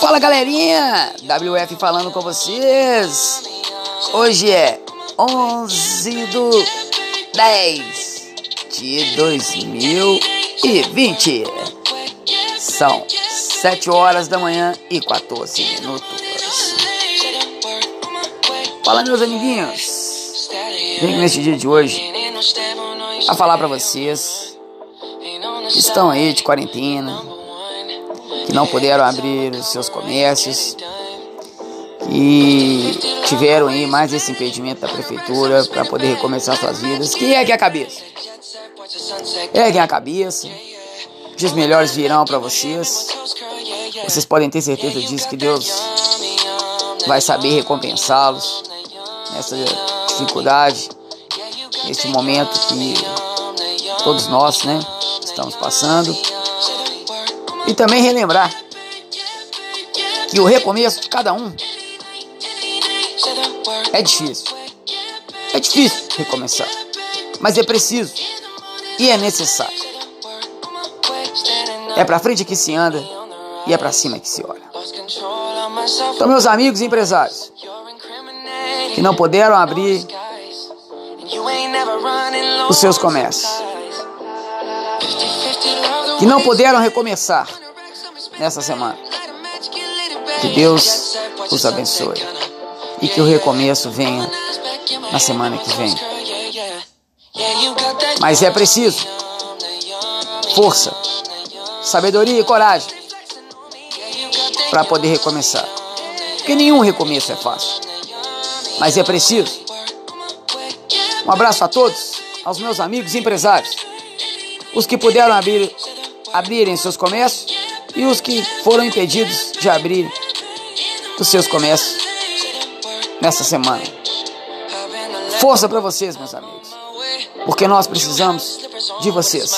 Fala galerinha, WF falando com vocês. Hoje é 11 do 10 de 2020. São 7 horas da manhã e 14 minutos. Fala meus amiguinhos. Vem neste dia de hoje a falar para vocês que estão aí de quarentena, que não puderam abrir os seus comércios, que tiveram aí mais esse impedimento da prefeitura para poder recomeçar suas vidas. Quem que é a cabeça? É a cabeça. Dias melhores virão para vocês. Vocês podem ter certeza disso que Deus vai saber recompensá-los nessa dificuldade, nesse momento que todos nós, né, estamos passando. E também relembrar que o recomeço de cada um é difícil. É difícil recomeçar, mas é preciso e é necessário. É pra frente que se anda e é pra cima que se olha. Então, meus amigos empresários que não puderam abrir os seus comércios, que não puderam recomeçar nessa semana. Que Deus os abençoe e que o recomeço venha na semana que vem. Mas é preciso força, sabedoria e coragem para poder recomeçar. Porque nenhum recomeço é fácil. Mas é preciso. Um abraço a todos, aos meus amigos empresários, os que puderam abrir abrirem seus comércios e os que foram impedidos de abrir os seus comércios nessa semana. Força para vocês, meus amigos, porque nós precisamos de vocês.